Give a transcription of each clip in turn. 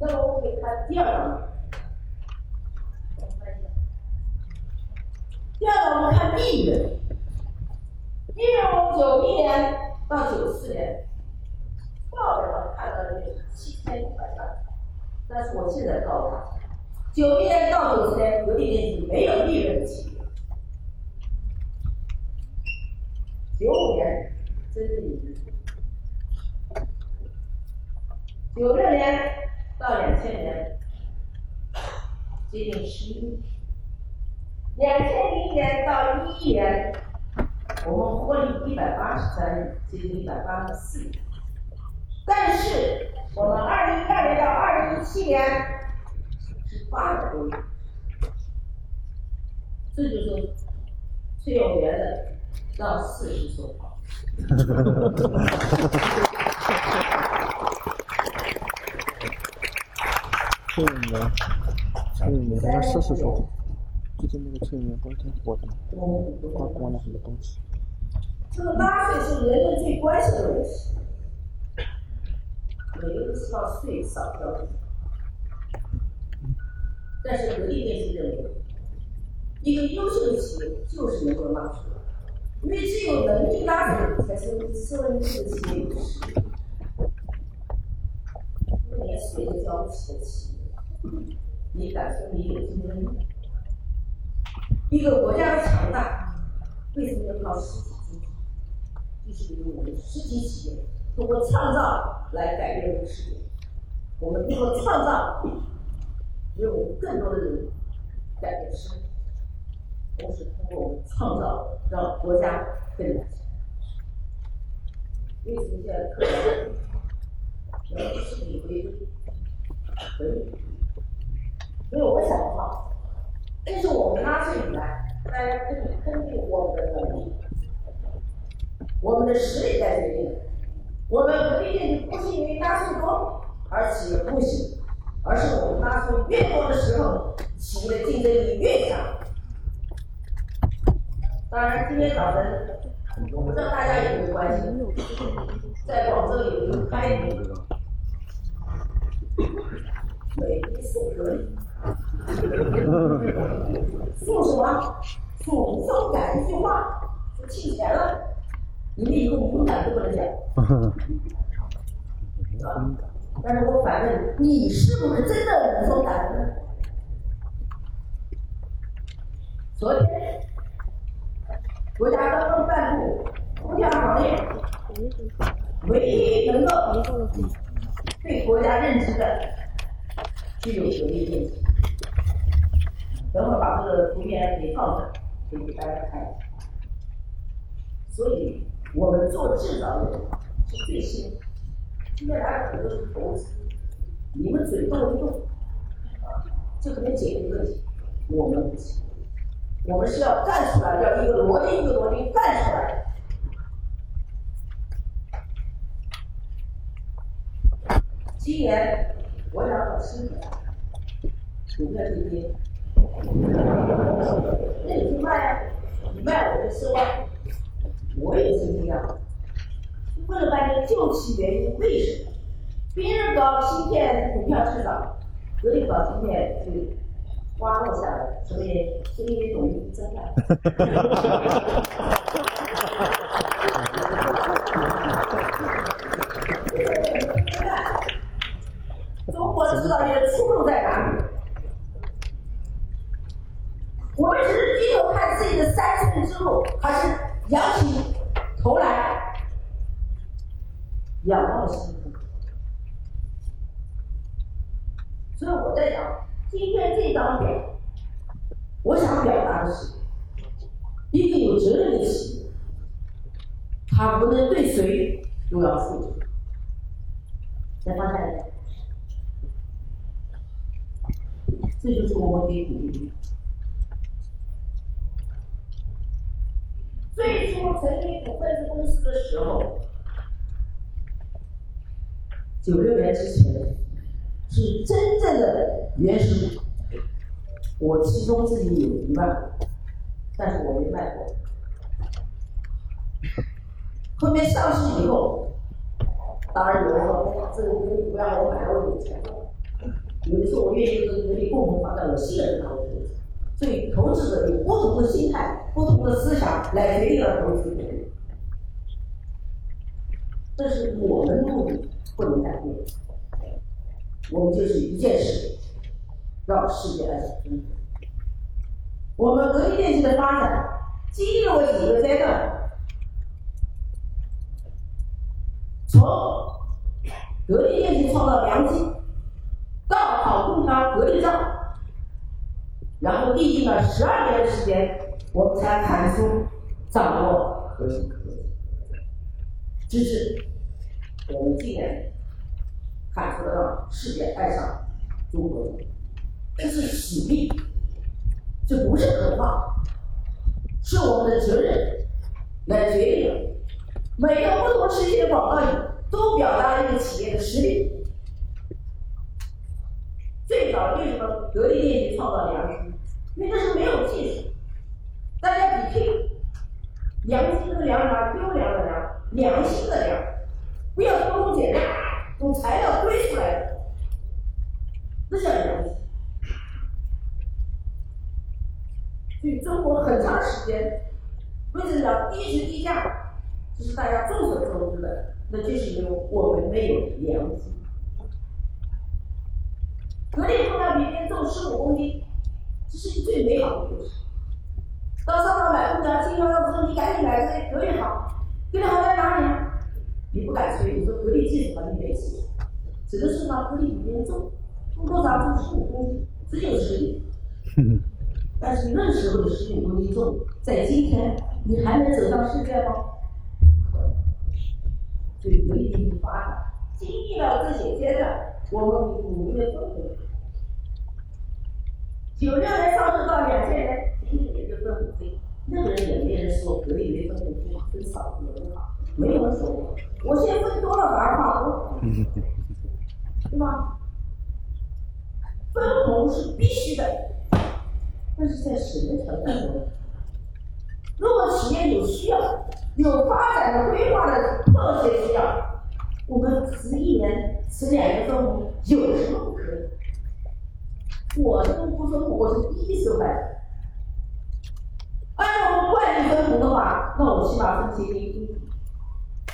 那么我们可以看第二个。第二个，我们看利润。利润，我们九一年到九四年，报表上看到的是七千一百万，但是我现在告诉大家，九一年到九四年，格力电器没有利润的企业。九五年真正盈利，九六年到两千年接近十一。两千零年到一一年，我们获利一百八十三亿，接近一百八十四亿。但是我们二零一二年到二零一七年是八百多亿，这就是崔永元的让四十说。崔永元，崔永元让事实说。最近那个催眠不是挺火的吗？挂光了。很多东西。这个纳税是人们最关心的问题，每个人都希望税少交点。但是格力电器认为，一个优秀的企业就是能够纳税，因为只有能力纳税，才是社会主义的企业有实力。连税都交不起的企业，你敢说你有竞争力？一个国家的强大，为什么要靠实体经济？就是因为我们实体企业通过创造来改变这个世界，我们通过创造，让我们更多的人改变生活，同时通过我们创造让国家更加强为什么现在要是理归规？可以，因为我想的话。这是我们纳税以来，大家可以肯定我们的能力，我们的实力在决定。我们不一定不是因为纳税多而企业不行，而是我们纳税越多的时候，企业竞争力越强。当然，今天早晨，我不知道大家有没有关心，在广州有一个开明，美的送人。送什么？送送感一句话，就进钱了，你们以后无感都不能讲。但是我反问你，你是不是真的能说感恩？昨天，国家刚刚颁布空调行业唯一能够对国家认知的，具有格力电器。等会把这个图片给放上，可以给大家看一下。所以，我们做制造业是最先。今天来的很多是投资，你们嘴动一动，啊，就可能解决问题。我们不行，我们是要干出来，要一个逻辑一个逻辑干出来。今年我想搞新的，股票跌跌。那你就卖啊，你卖我就收啊，我也是这样。问了半天，究其原因，为什么？别人搞芯片股票市场，格力搞芯片就花落下来，所以所以容易增长。中国制造业的出路在哪里？我们是低头看自己的三寸之路，还是仰起头来仰望星空？所以我在讲今天这张表，我想表达的是，一个有责任的企业，他不能对谁都要负责。再放下来，这就是我们给鼓励。最初成立股份制公司的时候，九六年之前是真正的原始股，我其中自己有一万，但是我没卖过。后面上市以后，当然有人说：“这个股不让我买，我有钱。”有的说我愿意跟格力共同发展，我信任他，我投资。所以投资者有不同的心态、不同的思想来决定了投资决定。这是我们的目的不能改变，我们就是一件事，让世界来走正。我们格力电器的发展经历了几个阶段，从格力电器创造良机，到考空调格力罩，然后历经了十二年的时间，我们才谈出掌握核心科技，直至我们今年喊出了让世界爱上中国，这是使命。这不是口号，是我们的责任来决定的。每个不同时期的广告语都表达了一个企业的实力。最早为什么格力电器创造良机？因为那时候没有技术，大家比拼良机的良啥？优良的良，心的良，不要偷工减料，用材料堆出来的，那叫良心。所以中国很长时间为什么叫低质低价？这是大家众所周知的，那就是因为我们没有良心。格力空调明天重十五公斤，这是最美好的故事。到商场买空调，经销商说你赶紧买这格力好，格力好在哪里？你不敢吹，你说格力技术，你没技术，只能说嘛，格力比别重，重多少？重十五公斤，只有实力。但是那时候的十五公斤重，在今天你还能走上世界吗？所以格力经济发展经历了这些阶段，我们努力的奋斗。九六年上市到两千年，仅仅也就分五倍，那个人也没人说格力没分红，分少的很好，没有人说我。我现在分多了反而怕多，对 吧？分红是必须的。但是在什么条件下？如果企业有需要、有发展的规划的特别需要，我们十一年、十两年分红有什么不可以？我这个不分红，我是第一受害者。按照我们惯例分红的话，那我起码分结金，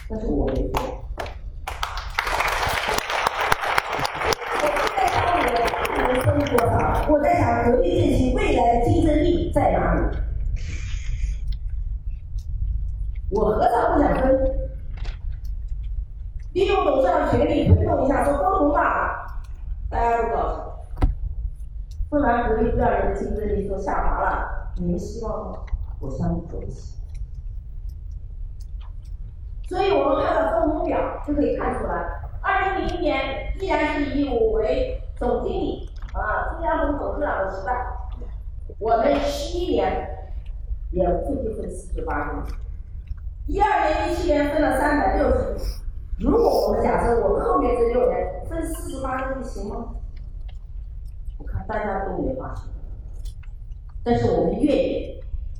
但是我没做。我在想，格力电器未来的竞争力在哪里？我何尝不想分？利用董事长权力推动一下，说分红吧，大家都高兴。分完格力第二年的竞争力都下滑了，你们希望吗？我相信不起。所以我们看到分红表就可以看出来，二零零一年依然是以我为总经理。啊，中央红董事长的时代，我们十一年也最多分四十八亿，一二年、一七年分了三百六十亿。如果我们假设我们后面这六年分四十八亿行吗？我看大家都没发现，但是我们愿意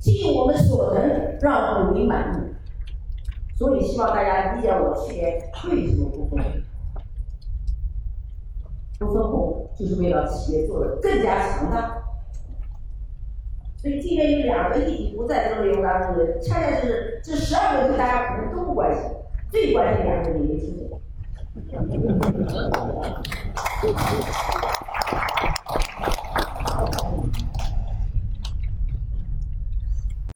尽我们所能让股民满意，所以希望大家理解我去年为什么不分红。不分红就是为了企业做的更加强大，所以今天有两个议题不在这个内容当中，恰恰是这十二个题大家可能都不关心，最关心两个，你没听懂。